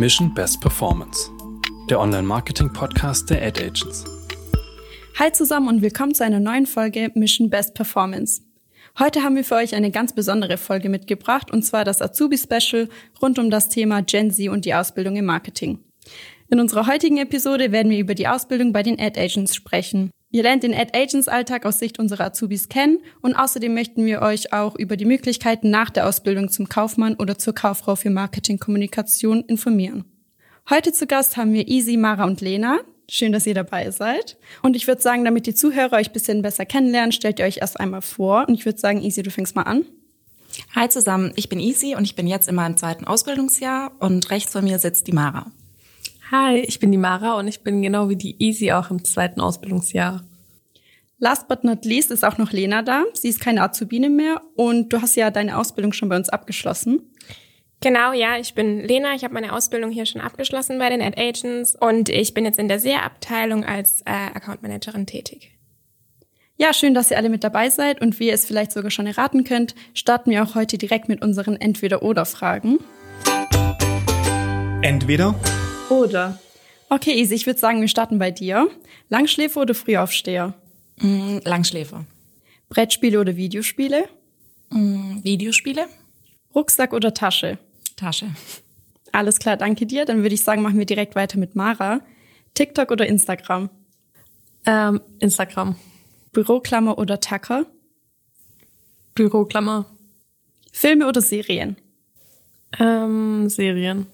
Mission Best Performance, der Online-Marketing-Podcast der Ad Agents. Hi zusammen und willkommen zu einer neuen Folge Mission Best Performance. Heute haben wir für euch eine ganz besondere Folge mitgebracht und zwar das Azubi-Special rund um das Thema Gen Z und die Ausbildung im Marketing. In unserer heutigen Episode werden wir über die Ausbildung bei den Ad Agents sprechen. Ihr lernt den Ad Agents Alltag aus Sicht unserer Azubis kennen und außerdem möchten wir euch auch über die Möglichkeiten nach der Ausbildung zum Kaufmann oder zur Kauffrau für Marketingkommunikation informieren. Heute zu Gast haben wir Easy, Mara und Lena. Schön, dass ihr dabei seid. Und ich würde sagen, damit die Zuhörer euch ein bisschen besser kennenlernen, stellt ihr euch erst einmal vor. Und ich würde sagen, Easy, du fängst mal an. Hi zusammen, ich bin Easy und ich bin jetzt in meinem zweiten Ausbildungsjahr und rechts von mir sitzt die Mara. Hi, ich bin die Mara und ich bin genau wie die Easy auch im zweiten Ausbildungsjahr. Last but not least ist auch noch Lena da. Sie ist keine Azubine mehr und du hast ja deine Ausbildung schon bei uns abgeschlossen. Genau, ja, ich bin Lena. Ich habe meine Ausbildung hier schon abgeschlossen bei den Ad Agents und ich bin jetzt in der SEA-Abteilung als äh, Account Managerin tätig. Ja, schön, dass ihr alle mit dabei seid und wie ihr es vielleicht sogar schon erraten könnt, starten wir auch heute direkt mit unseren Entweder-Oder-Fragen. Entweder oder. Okay, Easy, ich würde sagen, wir starten bei dir. Langschläfer oder Frühaufsteher? Mm, Langschläfer. Brettspiele oder Videospiele? Mm, Videospiele. Rucksack oder Tasche? Tasche. Alles klar, danke dir. Dann würde ich sagen, machen wir direkt weiter mit Mara. TikTok oder Instagram? Ähm, Instagram. Büroklammer oder Tacker? Büroklammer. Filme oder Serien? Ähm, Serien.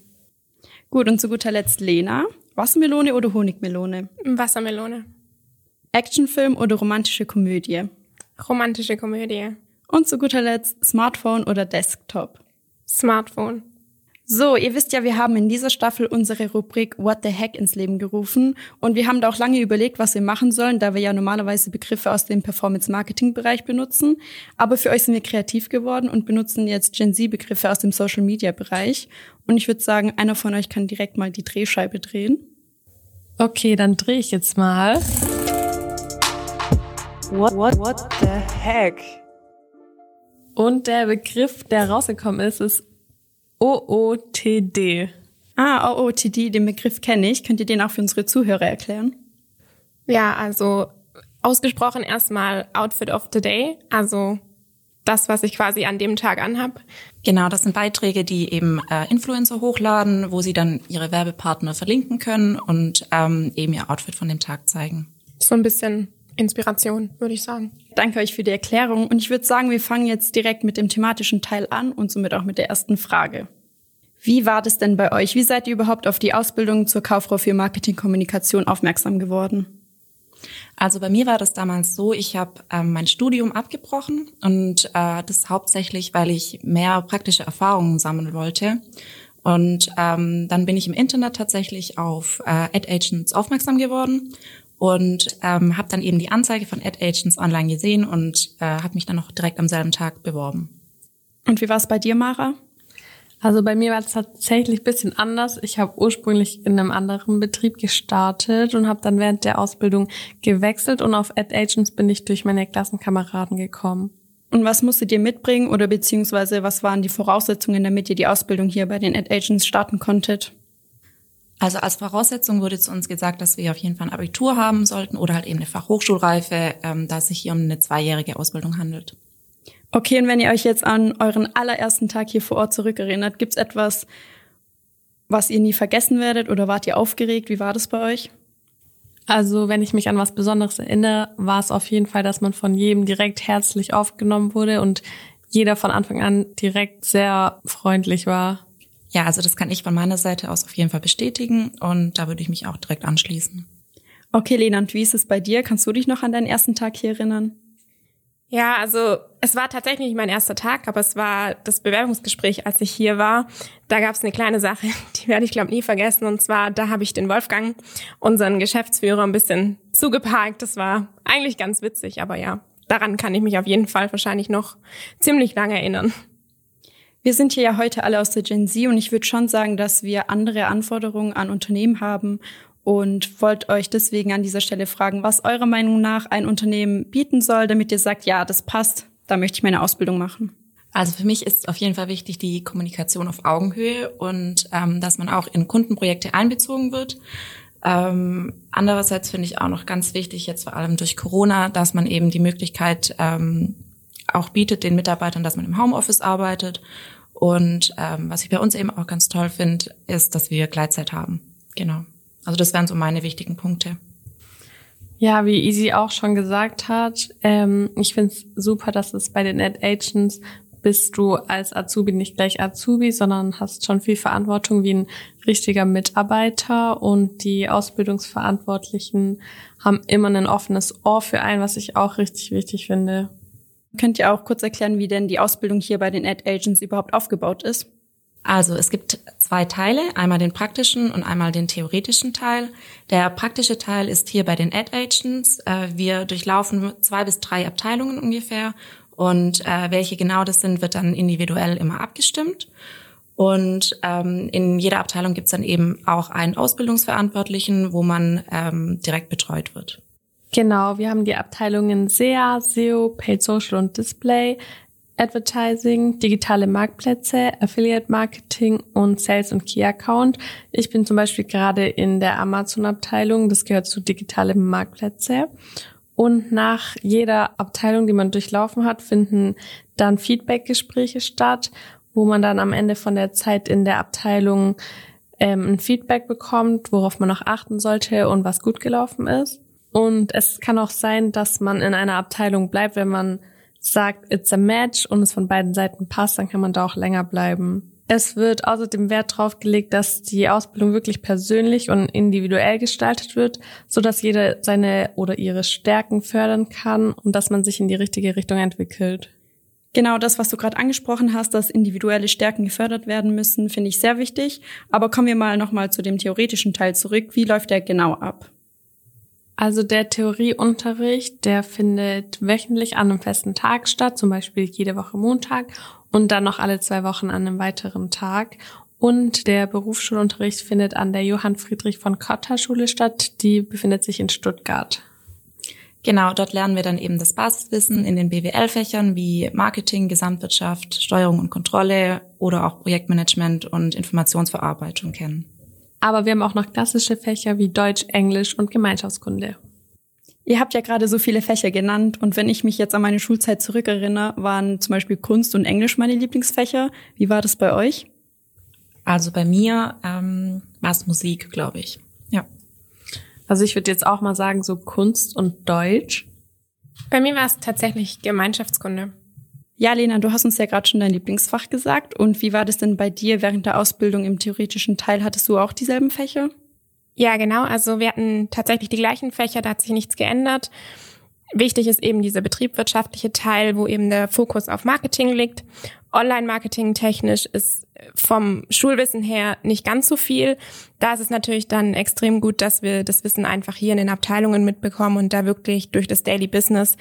Gut, und zu guter Letzt Lena. Wassermelone oder Honigmelone? Wassermelone. Actionfilm oder romantische Komödie? Romantische Komödie. Und zu guter Letzt Smartphone oder Desktop? Smartphone. So, ihr wisst ja, wir haben in dieser Staffel unsere Rubrik What the Heck ins Leben gerufen und wir haben da auch lange überlegt, was wir machen sollen, da wir ja normalerweise Begriffe aus dem Performance-Marketing-Bereich benutzen. Aber für euch sind wir kreativ geworden und benutzen jetzt Gen Z-Begriffe aus dem Social-Media-Bereich. Und ich würde sagen, einer von euch kann direkt mal die Drehscheibe drehen. Okay, dann drehe ich jetzt mal. What, what, what the heck? Und der Begriff, der rausgekommen ist, ist OOTD. Ah, OOTD, den Begriff kenne ich. Könnt ihr den auch für unsere Zuhörer erklären? Ja, also ausgesprochen erstmal Outfit of the Day, also das, was ich quasi an dem Tag anhab. Genau, das sind Beiträge, die eben äh, Influencer hochladen, wo sie dann ihre Werbepartner verlinken können und ähm, eben ihr Outfit von dem Tag zeigen. So ein bisschen Inspiration, würde ich sagen. Danke euch für die Erklärung und ich würde sagen, wir fangen jetzt direkt mit dem thematischen Teil an und somit auch mit der ersten Frage. Wie war das denn bei euch? Wie seid ihr überhaupt auf die Ausbildung zur Kauffrau für Marketingkommunikation aufmerksam geworden? Also bei mir war das damals so, ich habe ähm, mein Studium abgebrochen und äh, das hauptsächlich, weil ich mehr praktische Erfahrungen sammeln wollte. Und ähm, dann bin ich im Internet tatsächlich auf äh, Ad Agents aufmerksam geworden und ähm, habe dann eben die Anzeige von Ad Agents online gesehen und äh, habe mich dann auch direkt am selben Tag beworben. Und wie war es bei dir, Mara? Also bei mir war es tatsächlich bisschen anders. Ich habe ursprünglich in einem anderen Betrieb gestartet und habe dann während der Ausbildung gewechselt und auf Ad Agents bin ich durch meine Klassenkameraden gekommen. Und was musstet ihr mitbringen oder beziehungsweise was waren die Voraussetzungen, damit ihr die Ausbildung hier bei den Ad Agents starten konntet? Also als Voraussetzung wurde zu uns gesagt, dass wir auf jeden Fall ein Abitur haben sollten oder halt eben eine Fachhochschulreife, ähm, da es sich hier um eine zweijährige Ausbildung handelt. Okay, und wenn ihr euch jetzt an euren allerersten Tag hier vor Ort zurückerinnert, gibt's etwas, was ihr nie vergessen werdet oder wart ihr aufgeregt? Wie war das bei euch? Also wenn ich mich an was Besonderes erinnere, war es auf jeden Fall, dass man von jedem direkt herzlich aufgenommen wurde und jeder von Anfang an direkt sehr freundlich war. Ja, also das kann ich von meiner Seite aus auf jeden Fall bestätigen und da würde ich mich auch direkt anschließen. Okay, Lena, und wie ist es bei dir? Kannst du dich noch an deinen ersten Tag hier erinnern? Ja, also es war tatsächlich mein erster Tag, aber es war das Bewerbungsgespräch, als ich hier war. Da gab es eine kleine Sache, die werde ich glaube nie vergessen. Und zwar, da habe ich den Wolfgang, unseren Geschäftsführer, ein bisschen zugeparkt. Das war eigentlich ganz witzig, aber ja, daran kann ich mich auf jeden Fall wahrscheinlich noch ziemlich lange erinnern. Wir sind hier ja heute alle aus der Gen Z und ich würde schon sagen, dass wir andere Anforderungen an Unternehmen haben und wollte euch deswegen an dieser Stelle fragen, was eurer Meinung nach ein Unternehmen bieten soll, damit ihr sagt, ja, das passt, da möchte ich meine Ausbildung machen. Also für mich ist auf jeden Fall wichtig die Kommunikation auf Augenhöhe und ähm, dass man auch in Kundenprojekte einbezogen wird. Ähm, andererseits finde ich auch noch ganz wichtig, jetzt vor allem durch Corona, dass man eben die Möglichkeit ähm, auch bietet den Mitarbeitern, dass man im Homeoffice arbeitet. Und ähm, was ich bei uns eben auch ganz toll finde, ist, dass wir Gleitzeit haben. Genau. Also das wären so meine wichtigen Punkte. Ja, wie Easy auch schon gesagt hat, ähm, ich finde es super, dass es bei den Ad Agents bist du als Azubi nicht gleich Azubi, sondern hast schon viel Verantwortung wie ein richtiger Mitarbeiter und die Ausbildungsverantwortlichen haben immer ein offenes Ohr für einen, was ich auch richtig wichtig finde. Könnt ihr auch kurz erklären, wie denn die Ausbildung hier bei den Ad Agents überhaupt aufgebaut ist? Also es gibt zwei Teile, einmal den praktischen und einmal den theoretischen Teil. Der praktische Teil ist hier bei den Ad Agents. Äh, wir durchlaufen zwei bis drei Abteilungen ungefähr und äh, welche genau das sind, wird dann individuell immer abgestimmt. Und ähm, in jeder Abteilung gibt es dann eben auch einen Ausbildungsverantwortlichen, wo man ähm, direkt betreut wird. Genau, wir haben die Abteilungen SEA, SEO, Paid Social und Display, Advertising, digitale Marktplätze, Affiliate Marketing und Sales und Key Account. Ich bin zum Beispiel gerade in der Amazon-Abteilung, das gehört zu digitale Marktplätze. Und nach jeder Abteilung, die man durchlaufen hat, finden dann Feedback-Gespräche statt, wo man dann am Ende von der Zeit in der Abteilung ähm, ein Feedback bekommt, worauf man noch achten sollte und was gut gelaufen ist. Und es kann auch sein, dass man in einer Abteilung bleibt, wenn man sagt, it's a match und es von beiden Seiten passt, dann kann man da auch länger bleiben. Es wird außerdem Wert darauf gelegt, dass die Ausbildung wirklich persönlich und individuell gestaltet wird, so dass jeder seine oder ihre Stärken fördern kann und dass man sich in die richtige Richtung entwickelt. Genau das, was du gerade angesprochen hast, dass individuelle Stärken gefördert werden müssen, finde ich sehr wichtig. Aber kommen wir mal nochmal zu dem theoretischen Teil zurück. Wie läuft der genau ab? Also der Theorieunterricht, der findet wöchentlich an einem festen Tag statt, zum Beispiel jede Woche Montag und dann noch alle zwei Wochen an einem weiteren Tag. Und der Berufsschulunterricht findet an der Johann Friedrich von Cotta Schule statt. Die befindet sich in Stuttgart. Genau, dort lernen wir dann eben das Basiswissen in den BWL-Fächern wie Marketing, Gesamtwirtschaft, Steuerung und Kontrolle oder auch Projektmanagement und Informationsverarbeitung kennen. Aber wir haben auch noch klassische Fächer wie Deutsch, Englisch und Gemeinschaftskunde. Ihr habt ja gerade so viele Fächer genannt und wenn ich mich jetzt an meine Schulzeit zurückerinnere, waren zum Beispiel Kunst und Englisch meine Lieblingsfächer. Wie war das bei euch? Also bei mir ähm, war es Musik, glaube ich. Ja. Also ich würde jetzt auch mal sagen, so Kunst und Deutsch. Bei mir war es tatsächlich Gemeinschaftskunde. Ja, Lena, du hast uns ja gerade schon dein Lieblingsfach gesagt. Und wie war das denn bei dir während der Ausbildung im theoretischen Teil? Hattest du auch dieselben Fächer? Ja, genau. Also wir hatten tatsächlich die gleichen Fächer, da hat sich nichts geändert. Wichtig ist eben dieser betriebswirtschaftliche Teil, wo eben der Fokus auf Marketing liegt. Online-Marketing technisch ist vom Schulwissen her nicht ganz so viel. Da ist es natürlich dann extrem gut, dass wir das Wissen einfach hier in den Abteilungen mitbekommen und da wirklich durch das Daily Business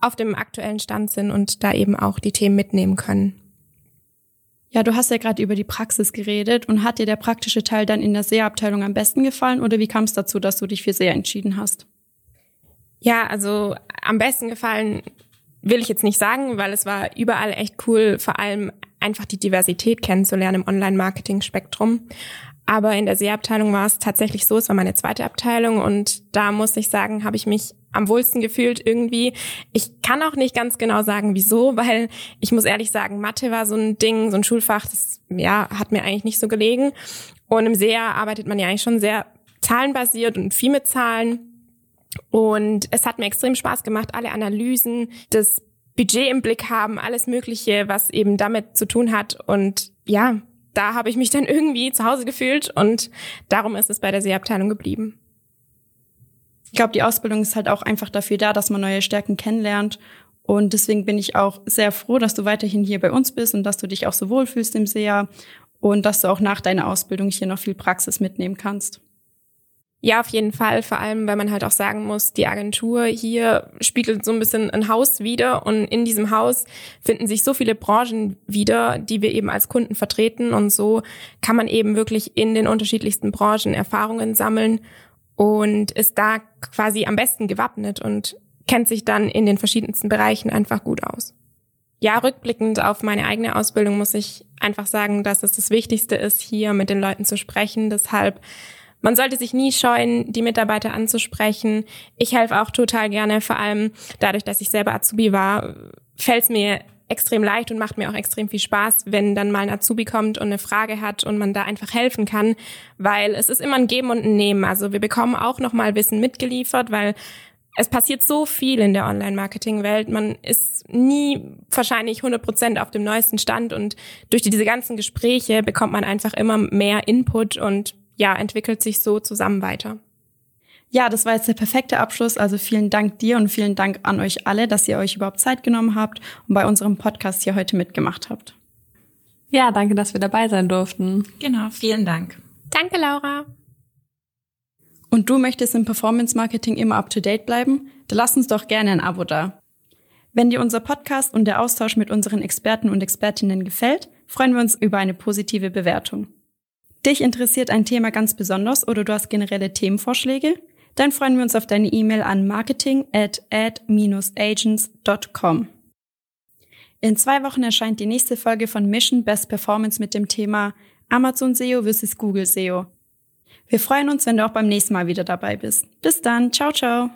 auf dem aktuellen Stand sind und da eben auch die Themen mitnehmen können. Ja, du hast ja gerade über die Praxis geredet und hat dir der praktische Teil dann in der SEA-Abteilung am besten gefallen oder wie kam es dazu, dass du dich für SEA entschieden hast? Ja, also am besten gefallen will ich jetzt nicht sagen, weil es war überall echt cool, vor allem einfach die Diversität kennenzulernen im Online-Marketing-Spektrum. Aber in der SEA-Abteilung war es tatsächlich so, es war meine zweite Abteilung und da muss ich sagen, habe ich mich am wohlsten gefühlt irgendwie. Ich kann auch nicht ganz genau sagen, wieso, weil ich muss ehrlich sagen, Mathe war so ein Ding, so ein Schulfach, das ja hat mir eigentlich nicht so gelegen. Und im SEA arbeitet man ja eigentlich schon sehr zahlenbasiert und viel mit Zahlen. Und es hat mir extrem Spaß gemacht, alle Analysen, das Budget im Blick haben, alles Mögliche, was eben damit zu tun hat. Und ja, da habe ich mich dann irgendwie zu Hause gefühlt und darum ist es bei der Seeabteilung geblieben. Ich glaube, die Ausbildung ist halt auch einfach dafür da, dass man neue Stärken kennenlernt. Und deswegen bin ich auch sehr froh, dass du weiterhin hier bei uns bist und dass du dich auch so wohlfühlst im SEA und dass du auch nach deiner Ausbildung hier noch viel Praxis mitnehmen kannst. Ja, auf jeden Fall. Vor allem, weil man halt auch sagen muss, die Agentur hier spiegelt so ein bisschen ein Haus wieder und in diesem Haus finden sich so viele Branchen wieder, die wir eben als Kunden vertreten und so kann man eben wirklich in den unterschiedlichsten Branchen Erfahrungen sammeln und ist da quasi am besten gewappnet und kennt sich dann in den verschiedensten Bereichen einfach gut aus. ja, rückblickend auf meine eigene Ausbildung muss ich einfach sagen, dass es das Wichtigste ist, hier mit den Leuten zu sprechen. Deshalb, man sollte sich nie scheuen, die Mitarbeiter anzusprechen. Ich helfe auch total gerne, vor allem dadurch, dass ich selber Azubi war, fällt es mir extrem leicht und macht mir auch extrem viel Spaß, wenn dann mal ein Azubi kommt und eine Frage hat und man da einfach helfen kann, weil es ist immer ein Geben und ein Nehmen. Also wir bekommen auch nochmal Wissen mitgeliefert, weil es passiert so viel in der Online-Marketing-Welt. Man ist nie wahrscheinlich 100 Prozent auf dem neuesten Stand und durch diese ganzen Gespräche bekommt man einfach immer mehr Input und ja, entwickelt sich so zusammen weiter. Ja, das war jetzt der perfekte Abschluss. Also vielen Dank dir und vielen Dank an euch alle, dass ihr euch überhaupt Zeit genommen habt und bei unserem Podcast hier heute mitgemacht habt. Ja, danke, dass wir dabei sein durften. Genau, vielen Dank. Danke, Laura. Und du möchtest im Performance Marketing immer up to date bleiben? Dann lass uns doch gerne ein Abo da. Wenn dir unser Podcast und der Austausch mit unseren Experten und Expertinnen gefällt, freuen wir uns über eine positive Bewertung. Dich interessiert ein Thema ganz besonders oder du hast generelle Themenvorschläge? Dann freuen wir uns auf deine E-Mail an marketing at ad-agents.com. In zwei Wochen erscheint die nächste Folge von Mission Best Performance mit dem Thema Amazon SEO vs. Google SEO. Wir freuen uns, wenn du auch beim nächsten Mal wieder dabei bist. Bis dann. Ciao, ciao.